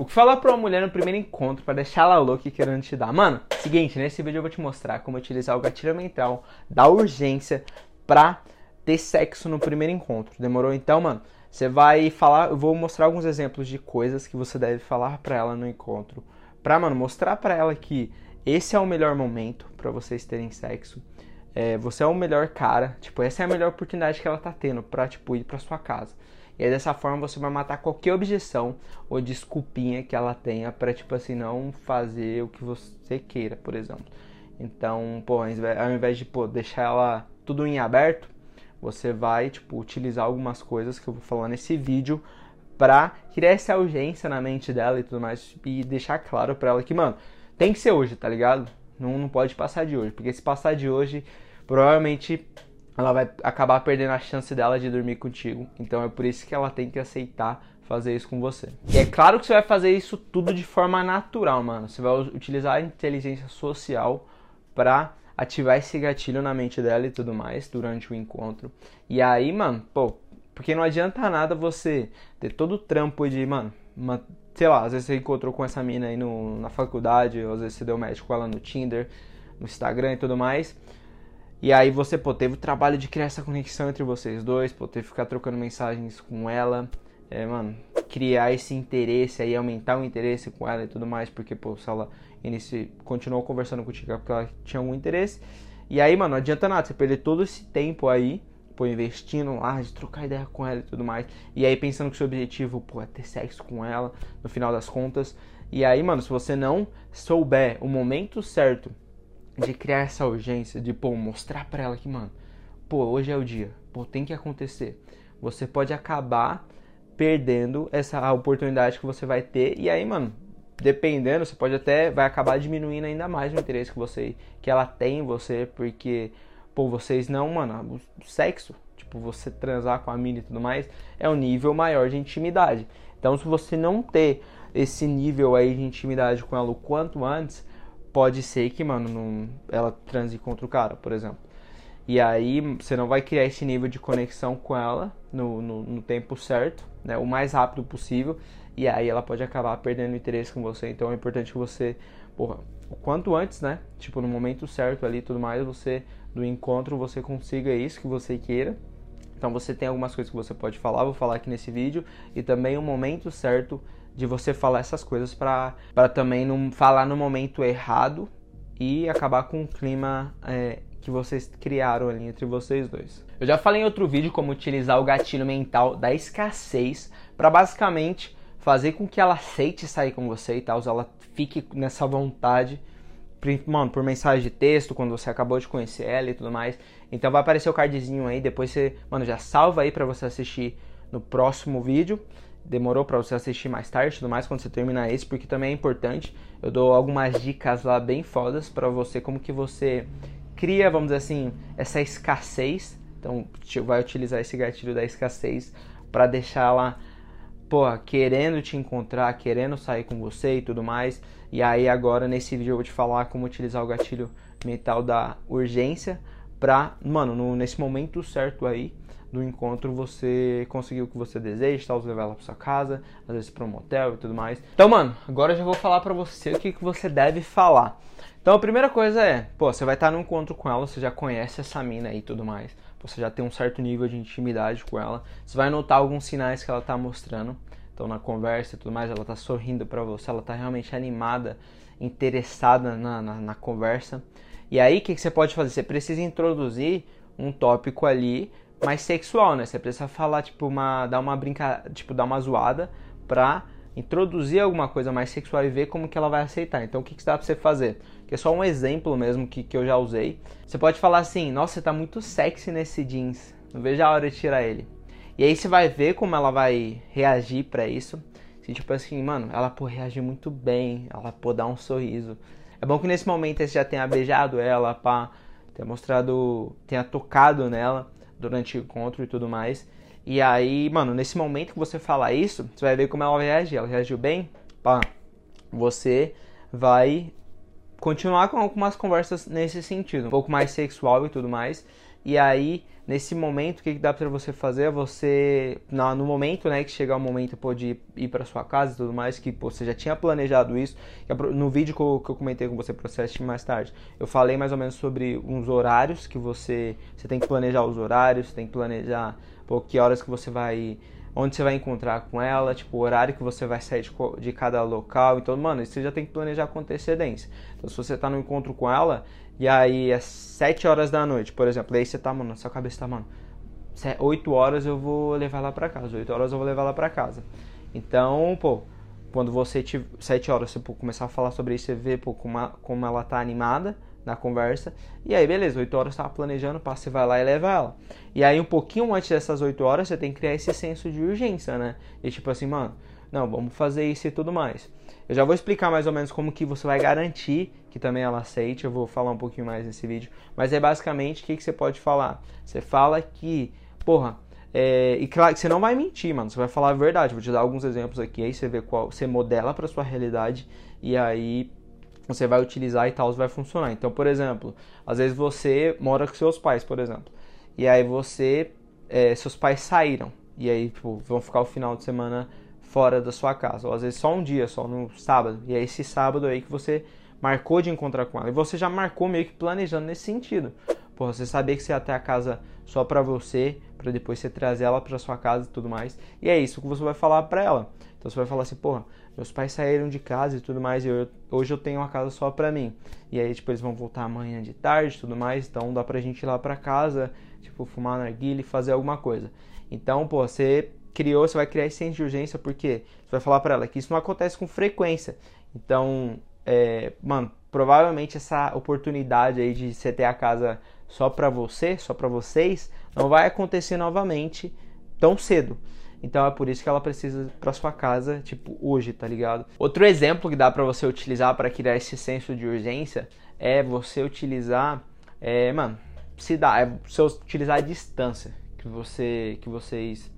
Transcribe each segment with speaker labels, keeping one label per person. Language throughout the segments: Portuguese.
Speaker 1: O que falar pra uma mulher no primeiro encontro para deixar ela louca e querendo te dar? Mano, seguinte, nesse vídeo eu vou te mostrar como utilizar o gatilho mental da urgência pra ter sexo no primeiro encontro. Demorou? Então, mano, você vai falar, eu vou mostrar alguns exemplos de coisas que você deve falar pra ela no encontro. Pra, mano, mostrar pra ela que esse é o melhor momento para vocês terem sexo. É, você é o melhor cara, tipo, essa é a melhor oportunidade que ela tá tendo pra, tipo, ir pra sua casa. E aí, dessa forma, você vai matar qualquer objeção ou desculpinha que ela tenha pra, tipo assim, não fazer o que você queira, por exemplo. Então, pô, ao invés de, pô, deixar ela tudo em aberto, você vai, tipo, utilizar algumas coisas que eu vou falar nesse vídeo pra criar essa urgência na mente dela e tudo mais e deixar claro pra ela que, mano, tem que ser hoje, tá ligado? Não, não pode passar de hoje, porque se passar de hoje, provavelmente ela vai acabar perdendo a chance dela de dormir contigo. Então é por isso que ela tem que aceitar fazer isso com você. E é claro que você vai fazer isso tudo de forma natural, mano. Você vai utilizar a inteligência social pra ativar esse gatilho na mente dela e tudo mais durante o encontro. E aí, mano, pô, porque não adianta nada você ter todo o trampo de, mano, uma, sei lá, às vezes você encontrou com essa mina aí no, na faculdade, ou às vezes você deu match com ela no Tinder, no Instagram e tudo mais. E aí você, pô, teve o trabalho de criar essa conexão entre vocês dois, pô, teve que ficar trocando mensagens com ela, é, mano, criar esse interesse aí, aumentar o interesse com ela e tudo mais, porque, pô, se ela inicia, continuou conversando contigo é porque ela tinha algum interesse. E aí, mano, não adianta nada, você perder todo esse tempo aí pô, investindo lá, de trocar ideia com ela e tudo mais. E aí pensando que seu objetivo, pô, é ter sexo com ela, no final das contas. E aí, mano, se você não souber o momento certo de criar essa urgência, de, pô, mostrar pra ela que, mano, pô, hoje é o dia, pô, tem que acontecer. Você pode acabar perdendo essa oportunidade que você vai ter. E aí, mano, dependendo, você pode até vai acabar diminuindo ainda mais o interesse que você que ela tem em você, porque pô, vocês não, mano, sexo, tipo, você transar com a mina e tudo mais, é um nível maior de intimidade. Então, se você não ter esse nível aí de intimidade com ela o quanto antes, pode ser que, mano, não, ela transe contra o cara, por exemplo. E aí você não vai criar esse nível de conexão com ela no, no, no, tempo certo, né? O mais rápido possível. E aí ela pode acabar perdendo interesse com você. Então é importante que você, porra, o quanto antes, né? Tipo, no momento certo ali tudo mais, você do encontro você consiga isso que você queira. Então você tem algumas coisas que você pode falar, vou falar aqui nesse vídeo, e também o momento certo de você falar essas coisas para também não falar no momento errado e acabar com o clima é, que vocês criaram ali entre vocês dois. Eu já falei em outro vídeo como utilizar o gatilho mental da escassez para basicamente fazer com que ela aceite sair com você e tal, ela fique nessa vontade mano, por mensagem de texto, quando você acabou de conhecer ela e tudo mais. Então vai aparecer o cardzinho aí, depois você, mano, já salva aí para você assistir no próximo vídeo. Demorou para você assistir mais tarde, tudo mais quando você terminar esse, porque também é importante. Eu dou algumas dicas lá bem fodas para você como que você cria, vamos dizer assim, essa escassez. Então, vai utilizar esse gatilho da escassez para deixar ela pô, querendo te encontrar, querendo sair com você e tudo mais. E aí agora nesse vídeo eu vou te falar como utilizar o gatilho mental da urgência pra, mano, no, nesse momento certo aí do encontro você conseguir o que você deseja, tal, levar ela pra sua casa, às vezes pra um motel e tudo mais. Então, mano, agora eu já vou falar pra você o que, que você deve falar. Então a primeira coisa é, pô, você vai estar num encontro com ela, você já conhece essa mina aí e tudo mais você já tem um certo nível de intimidade com ela. Você vai notar alguns sinais que ela está mostrando. Então, na conversa e tudo mais, ela está sorrindo para você, ela está realmente animada, interessada na, na, na conversa. E aí, o que, que você pode fazer? Você precisa introduzir um tópico ali mais sexual, né? Você precisa falar, tipo, uma, dar uma brinca, tipo, dar uma zoada pra introduzir alguma coisa mais sexual e ver como que ela vai aceitar. Então, o que, que dá pra você fazer? Que é só um exemplo mesmo que, que eu já usei. Você pode falar assim, nossa, você tá muito sexy nesse jeans. Não vejo a hora de tirar ele. E aí você vai ver como ela vai reagir para isso. Se tipo assim, mano, ela pô, reagir muito bem, ela pô, dar um sorriso. É bom que nesse momento você já tenha beijado ela, pá, tenha mostrado, tenha tocado nela durante o encontro e tudo mais. E aí, mano, nesse momento que você falar isso, você vai ver como ela vai reagir. Ela reagiu bem? Pá. Você vai continuar com algumas conversas nesse sentido, um pouco mais sexual e tudo mais. E aí, nesse momento, o que, que dá para você fazer? É você, no momento, né, que chegar o momento pô, de ir para sua casa e tudo mais, que pô, você já tinha planejado isso, no vídeo que eu, que eu comentei com você, processo mais tarde, eu falei mais ou menos sobre uns horários que você, você tem que planejar os horários, tem que planejar, pô, que horas que você vai onde você vai encontrar com ela, tipo, o horário que você vai sair de, de, cada local. Então, mano, isso você já tem que planejar com antecedência. Então, se você tá no encontro com ela, e aí é 7 horas da noite, por exemplo, aí você tá, mano, sua cabeça tá, mano, 8 horas eu vou levar ela pra casa, 8 horas eu vou levar ela pra casa. Então, pô, quando você tiver 7 horas, você pô, começar a falar sobre isso, você vê pô, como, a, como ela tá animada na conversa. E aí, beleza, 8 horas você tá planejando, você vai lá e leva ela. E aí, um pouquinho antes dessas 8 horas, você tem que criar esse senso de urgência, né? E tipo assim, mano, não, vamos fazer isso e tudo mais. Eu já vou explicar mais ou menos como que você vai garantir que também ela aceite, eu vou falar um pouquinho mais nesse vídeo. Mas é basicamente o que, que você pode falar. Você fala que, porra, é, e claro que você não vai mentir, mano. Você vai falar a verdade. Vou te dar alguns exemplos aqui, aí você vê qual. Você modela para sua realidade e aí você vai utilizar e tal, vai funcionar. Então, por exemplo, às vezes você mora com seus pais, por exemplo. E aí você. É, seus pais saíram. E aí, tipo, vão ficar o final de semana fora da sua casa, ou às vezes só um dia, só no sábado. E é esse sábado aí que você marcou de encontrar com ela. E você já marcou meio que planejando nesse sentido. Porra, você sabia que você ia até a casa só pra você, para depois você trazer ela pra sua casa e tudo mais. E é isso que você vai falar pra ela. Então você vai falar assim, porra, meus pais saíram de casa e tudo mais, e eu, hoje eu tenho uma casa só pra mim. E aí, tipo, eles vão voltar amanhã de tarde e tudo mais, então dá pra gente ir lá pra casa, tipo, fumar narguilha e fazer alguma coisa. Então, pô, você criou, você vai criar esse senso de urgência, porque você vai falar para ela que isso não acontece com frequência. Então, é, mano, provavelmente essa oportunidade aí de você ter a casa só para você, só para vocês, não vai acontecer novamente tão cedo. Então é por isso que ela precisa para sua casa, tipo, hoje, tá ligado? Outro exemplo que dá para você utilizar para criar esse senso de urgência é você utilizar, é, mano, se dá, é você utilizar a distância que você que vocês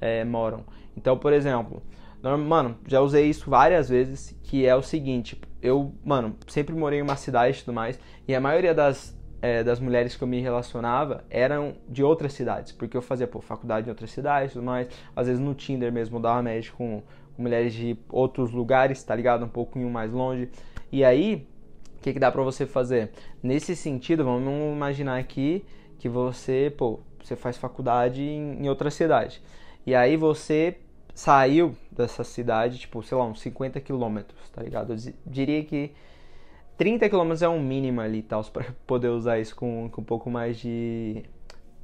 Speaker 1: é, moram. Então, por exemplo, mano, já usei isso várias vezes, que é o seguinte, eu, mano, sempre morei em uma cidade e tudo mais, e a maioria das, é, das mulheres que eu me relacionava eram de outras cidades, porque eu fazia, pô, faculdade em outras cidades e tudo mais, às vezes no Tinder mesmo, dava match com, com mulheres de outros lugares, tá ligado? Um pouquinho mais longe, e aí, o que, que dá pra você fazer? Nesse sentido, vamos imaginar aqui que você, pô, você faz faculdade em, em outra cidade. E aí você saiu dessa cidade, tipo, sei lá, uns 50 quilômetros, tá ligado? Eu diria que 30 quilômetros é um mínimo ali tal, pra poder usar isso com, com um pouco mais de,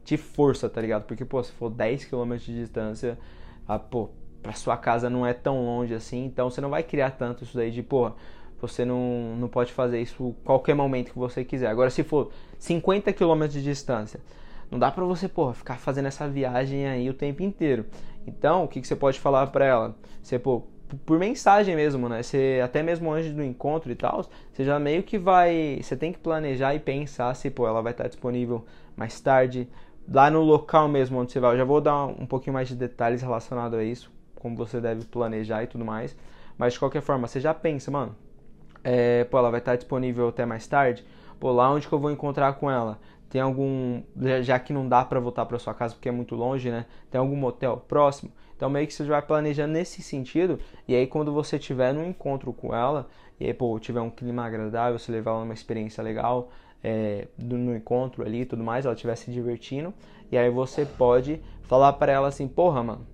Speaker 1: de força, tá ligado? Porque, pô, se for 10 quilômetros de distância, a, pô, pra sua casa não é tão longe assim, então você não vai criar tanto isso daí de, pô, você não, não pode fazer isso qualquer momento que você quiser. Agora, se for 50 quilômetros de distância, não dá pra você, porra, ficar fazendo essa viagem aí o tempo inteiro. Então, o que, que você pode falar pra ela? Você, pô, por mensagem mesmo, né? Você, até mesmo antes do encontro e tal, você já meio que vai. Você tem que planejar e pensar se, pô, ela vai estar disponível mais tarde, lá no local mesmo onde você vai. Eu já vou dar um pouquinho mais de detalhes relacionados a isso, como você deve planejar e tudo mais. Mas de qualquer forma, você já pensa, mano, é, pô, ela vai estar disponível até mais tarde. Pô, lá onde que eu vou encontrar com ela? Tem algum, já que não dá para voltar para sua casa porque é muito longe, né? Tem algum motel próximo? Então meio que você vai planejando nesse sentido, e aí quando você tiver no encontro com ela, e aí, pô, tiver um clima agradável, você levar ela numa experiência legal, é, no encontro ali e tudo mais, ela estiver se divertindo, e aí você pode falar para ela assim, porra, mano,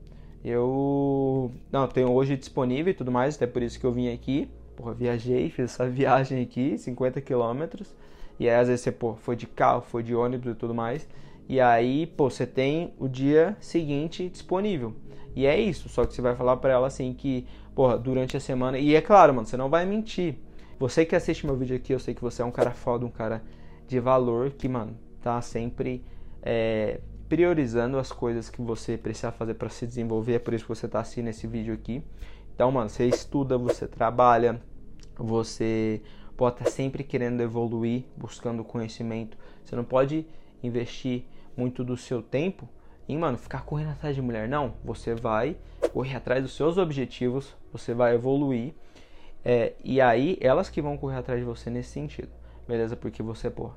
Speaker 1: eu não tenho hoje disponível e tudo mais, até por isso que eu vim aqui, porra, viajei, fiz essa viagem aqui, 50 quilômetros, e aí às vezes você, pô, foi de carro, foi de ônibus e tudo mais. E aí, pô, você tem o dia seguinte disponível. E é isso, só que você vai falar para ela assim que, porra, durante a semana. E é claro, mano, você não vai mentir. Você que assiste meu vídeo aqui, eu sei que você é um cara foda, um cara de valor, que, mano, tá sempre é, priorizando as coisas que você precisa fazer para se desenvolver. É por isso que você tá assistindo esse vídeo aqui. Então, mano, você estuda, você trabalha, você pode estar sempre querendo evoluir, buscando conhecimento. Você não pode investir muito do seu tempo em, mano, ficar correndo atrás de mulher. Não, você vai correr atrás dos seus objetivos, você vai evoluir. É, e aí, elas que vão correr atrás de você nesse sentido, beleza? Porque você, pô,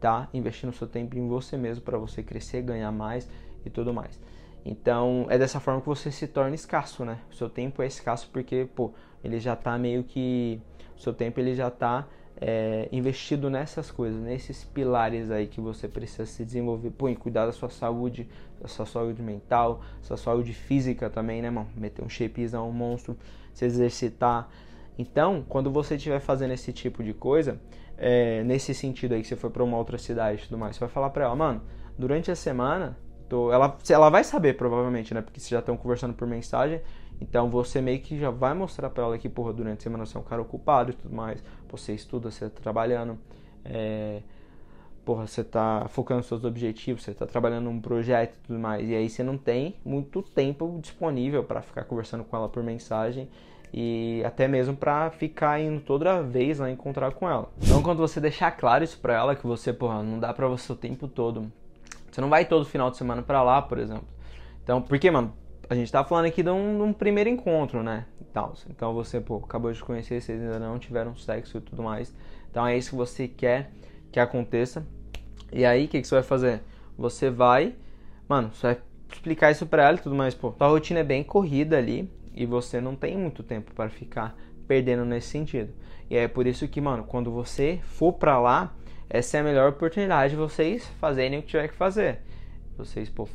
Speaker 1: tá investindo seu tempo em você mesmo para você crescer, ganhar mais e tudo mais. Então, é dessa forma que você se torna escasso, né? O seu tempo é escasso porque, pô, ele já tá meio que o seu tempo ele já tá é, investido nessas coisas, nesses pilares aí que você precisa se desenvolver, pô, em cuidar da sua saúde, da sua saúde mental, sua saúde física também, né, mano? Meter um shapezão, um monstro, se exercitar. Então, quando você estiver fazendo esse tipo de coisa, é, nesse sentido aí que você foi para uma outra cidade e tudo mais, você vai falar para ela, mano, durante a semana, tô, ela, ela vai saber provavelmente, né, porque vocês já estão conversando por mensagem, então você meio que já vai mostrar para ela que, porra, durante a semana você é um cara ocupado e tudo mais, você estuda, você tá trabalhando, é, porra, você tá focando nos seus objetivos, você tá trabalhando num projeto e tudo mais, e aí você não tem muito tempo disponível para ficar conversando com ela por mensagem e até mesmo para ficar indo toda vez lá encontrar com ela. Então, quando você deixar claro isso para ela que você, porra, não dá para você o tempo todo. Você não vai todo final de semana para lá, por exemplo. Então, porque, mano, a gente tá falando aqui de um, de um primeiro encontro, né? Então, então você, pô, acabou de conhecer, vocês ainda não tiveram sexo e tudo mais. Então é isso que você quer que aconteça. E aí, o que, que você vai fazer? Você vai, mano, você vai explicar isso pra ela e tudo mais, pô. Sua rotina é bem corrida ali e você não tem muito tempo para ficar perdendo nesse sentido. E é por isso que, mano, quando você for pra lá, essa é a melhor oportunidade de vocês fazerem o que tiver que fazer. Vocês, pô,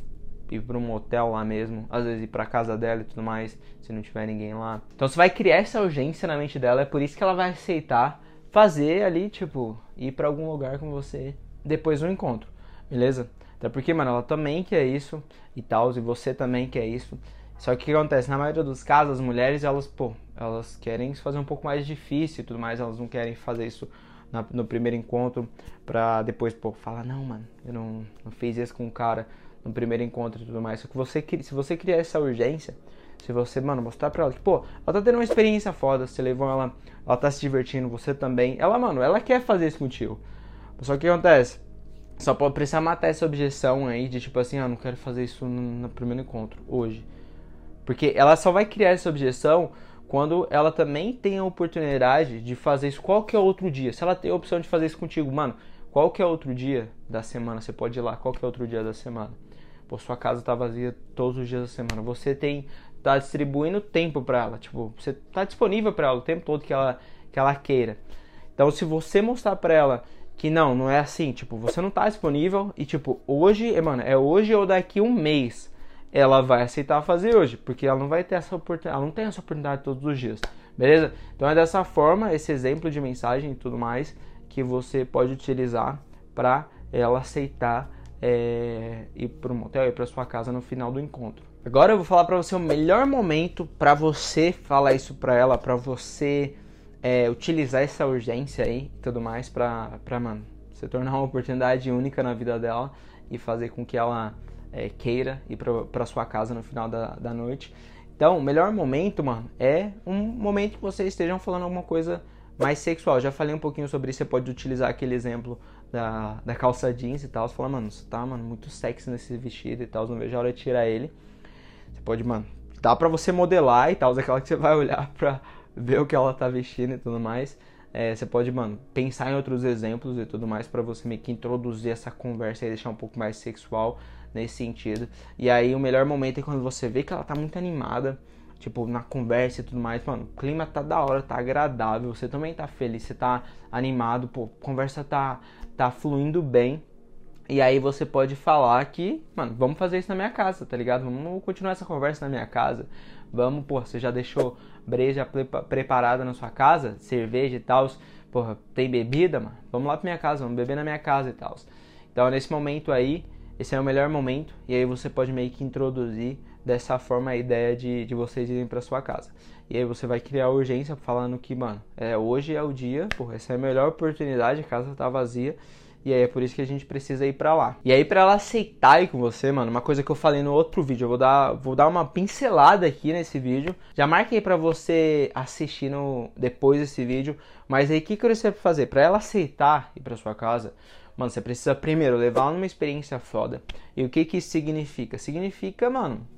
Speaker 1: ir para um motel lá mesmo, às vezes ir para casa dela e tudo mais, se não tiver ninguém lá. Então você vai criar essa urgência na mente dela, é por isso que ela vai aceitar fazer ali, tipo, ir para algum lugar com você depois do encontro, beleza? Até porque, mano, ela também quer isso e tal, e você também quer isso. Só que o que acontece? Na maioria dos casos, as mulheres, elas, pô, elas querem fazer um pouco mais difícil e tudo mais, elas não querem fazer isso no primeiro encontro pra depois, pô, falar, não, mano, eu não, não fiz isso com o cara no primeiro encontro e tudo mais. Só que você, se você criar essa urgência, se você, mano, mostrar pra ela que, pô, ela tá tendo uma experiência foda, você levou ela, ela tá se divertindo, você também. Ela, mano, ela quer fazer isso contigo. Só que o que acontece? Só pode precisar matar essa objeção aí de tipo assim, ah, não quero fazer isso no, primeiro encontro, hoje. Porque ela só vai criar essa objeção quando ela também tem a oportunidade de fazer isso qualquer outro dia. Se ela tem a opção de fazer isso contigo, mano, qualquer outro dia da semana você pode ir lá, qualquer outro dia da semana. Sua casa tá vazia todos os dias da semana. Você tem tá distribuindo tempo para ela, tipo, você tá disponível para ela o tempo todo que ela que ela queira. Então, se você mostrar para ela que não, não é assim, tipo, você não tá disponível e tipo, hoje, mano, é hoje ou daqui um mês, ela vai aceitar fazer hoje, porque ela não vai ter essa oportunidade, ela não tem essa oportunidade todos os dias. Beleza? Então é dessa forma, esse exemplo de mensagem e tudo mais que você pode utilizar para ela aceitar é, ir para o motel, ir para sua casa no final do encontro. Agora eu vou falar para você o melhor momento para você falar isso para ela, para você é, utilizar essa urgência aí e tudo mais para, para mano, se tornar uma oportunidade única na vida dela e fazer com que ela é, queira ir para sua casa no final da, da noite. Então, o melhor momento, mano, é um momento que vocês estejam falando alguma coisa mais sexual. Já falei um pouquinho sobre isso, você pode utilizar aquele exemplo da, da calça jeans e tal. Você fala, mano, você tá, mano, muito sexy nesse vestido e tal, não vejo a hora de tirar ele. Você pode, mano, dá pra você modelar e tal, aquela que você vai olhar pra ver o que ela tá vestindo e tudo mais. É, você pode, mano, pensar em outros exemplos e tudo mais para você meio que introduzir essa conversa e deixar um pouco mais sexual nesse sentido. E aí o melhor momento é quando você vê que ela tá muito animada, tipo, na conversa e tudo mais, mano, o clima tá da hora, tá agradável, você também tá feliz, você tá animado, pô, a conversa tá tá fluindo bem. E aí você pode falar que, mano, vamos fazer isso na minha casa, tá ligado? Vamos continuar essa conversa na minha casa. Vamos, pô, você já deixou breja preparada na sua casa, cerveja e tal. Porra, tem bebida, mano? Vamos lá pra minha casa, vamos beber na minha casa e tal. Então, nesse momento aí, esse é o melhor momento. E aí você pode meio que introduzir dessa forma a ideia de, de vocês irem para sua casa. E aí você vai criar urgência falando que, mano, é, hoje é o dia, porra, essa é a melhor oportunidade, a casa tá vazia. E aí é por isso que a gente precisa ir para lá. E aí para ela aceitar ir com você, mano, uma coisa que eu falei no outro vídeo, eu vou dar, vou dar uma pincelada aqui nesse vídeo. Já marquei para você assistir no, depois desse vídeo, mas aí o que que você vai fazer? Para ela aceitar ir para sua casa, mano, você precisa primeiro levar ela numa experiência foda. E o que que isso significa? Significa, mano,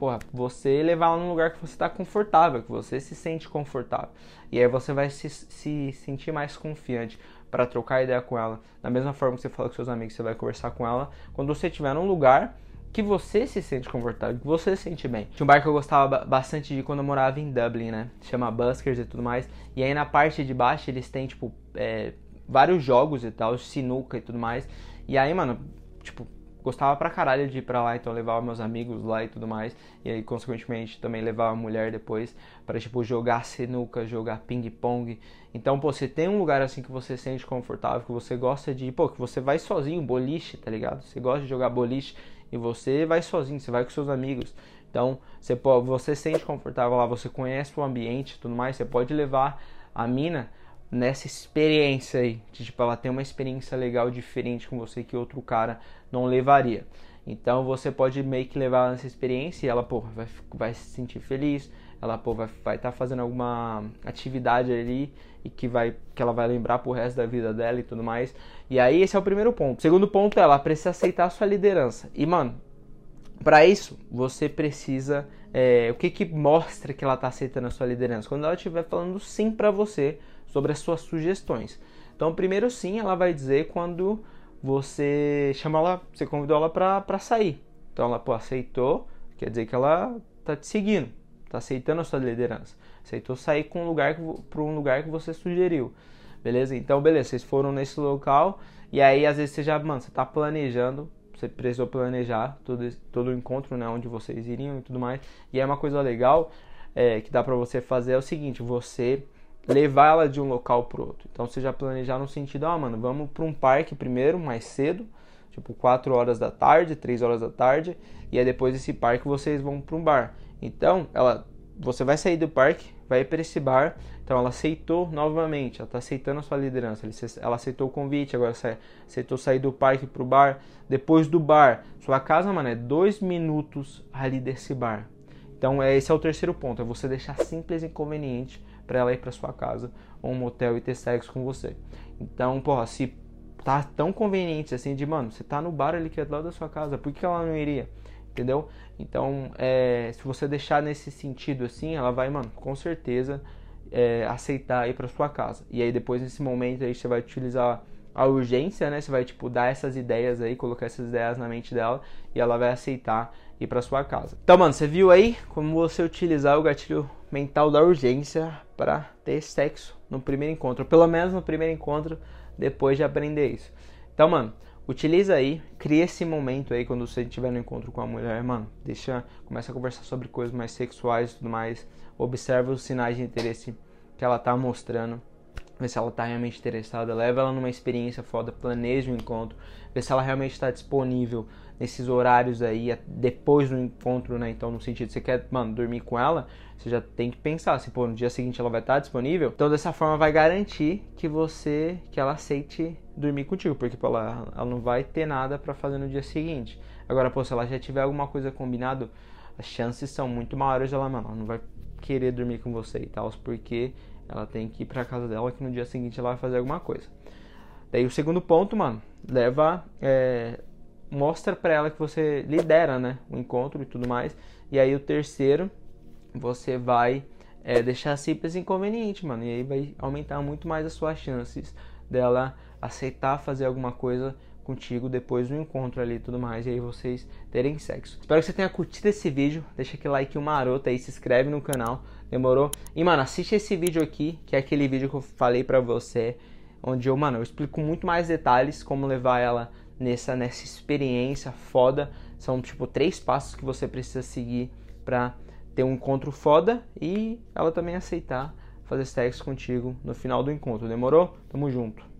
Speaker 1: porra, você levar ela num lugar que você está confortável, que você se sente confortável. E aí você vai se, se sentir mais confiante. para trocar ideia com ela. Da mesma forma que você fala com seus amigos, você vai conversar com ela. Quando você estiver num lugar que você se sente confortável, que você se sente bem. Tinha um bar que eu gostava bastante de quando eu morava em Dublin, né? Chama Buskers e tudo mais. E aí na parte de baixo eles têm, tipo, é, vários jogos e tal, sinuca e tudo mais. E aí, mano, tipo, gostava pra caralho de ir pra lá, então levava meus amigos lá e tudo mais. E aí, consequentemente, também levava a mulher depois para tipo, jogar sinuca, jogar ping-pong. Então, pô, você tem um lugar assim que você se sente confortável, que você gosta de ir, pô, que você vai sozinho, boliche, tá ligado? Você gosta de jogar boliche e você vai sozinho, você vai com seus amigos. Então, você, pô, você se sente confortável lá, você conhece o ambiente e tudo mais, você pode levar a mina nessa experiência aí, de tipo, ela tem uma experiência legal diferente com você que outro cara não levaria. Então você pode meio que levar ela nessa experiência e ela, pô, vai, vai se sentir feliz, ela, pô, vai estar vai tá fazendo alguma atividade ali e que, vai, que ela vai lembrar pro resto da vida dela e tudo mais. E aí esse é o primeiro ponto. Segundo ponto é ela precisa aceitar a sua liderança. E, mano, para isso, você precisa. É, o que, que mostra que ela está aceitando a sua liderança? Quando ela estiver falando sim para você sobre as suas sugestões. Então, primeiro sim, ela vai dizer quando você chama ela, você convidou ela para sair. Então, ela pô, aceitou, quer dizer que ela tá te seguindo, tá aceitando a sua liderança. Aceitou sair com um lugar para um lugar que você sugeriu. Beleza? Então, beleza, vocês foram nesse local e aí às vezes você já, mano, você tá planejando você precisou planejar todo, todo o encontro, né, onde vocês iriam e tudo mais. E é uma coisa legal é, que dá para você fazer é o seguinte, você levar ela de um local pro outro. Então você já planejar no sentido, ah, mano, vamos para um parque primeiro, mais cedo, tipo 4 horas da tarde, 3 horas da tarde, e aí depois desse parque vocês vão para um bar. Então, ela você vai sair do parque, vai para esse bar. Então ela aceitou novamente, ela está aceitando a sua liderança. Ela aceitou o convite, agora aceitou sair do parque para o bar. Depois do bar, sua casa, mano, é dois minutos ali desse bar. Então esse é o terceiro ponto, é você deixar simples e inconveniente para ela ir para sua casa ou um motel e ter sexo com você. Então, porra, se tá tão conveniente assim de, mano, você tá no bar ali que é do lado da sua casa, por que ela não iria? Entendeu? Então, é, se você deixar nesse sentido assim, ela vai, mano, com certeza é, aceitar ir para sua casa. E aí depois nesse momento aí você vai utilizar a urgência, né? Você vai tipo dar essas ideias aí, colocar essas ideias na mente dela e ela vai aceitar ir para sua casa. Então, mano, você viu aí como você utilizar o gatilho mental da urgência para ter sexo no primeiro encontro, pelo menos no primeiro encontro, depois de aprender isso. Então, mano, utiliza aí, cria esse momento aí quando você estiver no encontro com a mulher, mano, deixa, começa a conversar sobre coisas mais sexuais e tudo mais, observa os sinais de interesse que ela tá mostrando, vê se ela tá realmente interessada, leva ela numa experiência foda, planeja o encontro, vê se ela realmente está disponível nesses horários aí, depois do encontro, né? Então, no sentido, você quer, mano, dormir com ela, você já tem que pensar se, pô, no dia seguinte ela vai estar disponível. Então, dessa forma, vai garantir que você, que ela aceite dormir contigo, porque, pô, ela, ela não vai ter nada para fazer no dia seguinte. Agora, pô, se ela já tiver alguma coisa combinado, as chances são muito maiores dela, mano, ela não vai querer dormir com você e tal, porque ela tem que ir pra casa dela que no dia seguinte ela vai fazer alguma coisa. Daí o segundo ponto, mano, leva é, mostra para ela que você lidera, né, o encontro e tudo mais. E aí o terceiro, você vai é, deixar simples e inconveniente, mano. E aí vai aumentar muito mais as suas chances dela aceitar fazer alguma coisa contigo depois do encontro ali e tudo mais, e aí vocês terem sexo. Espero que você tenha curtido esse vídeo, deixa aquele like maroto aí, se inscreve no canal, demorou? E mano, assiste esse vídeo aqui, que é aquele vídeo que eu falei pra você, onde eu, mano, eu explico muito mais detalhes como levar ela nessa, nessa experiência foda. São tipo três passos que você precisa seguir para ter um encontro foda e ela também aceitar fazer sexo contigo no final do encontro. Demorou? Tamo junto.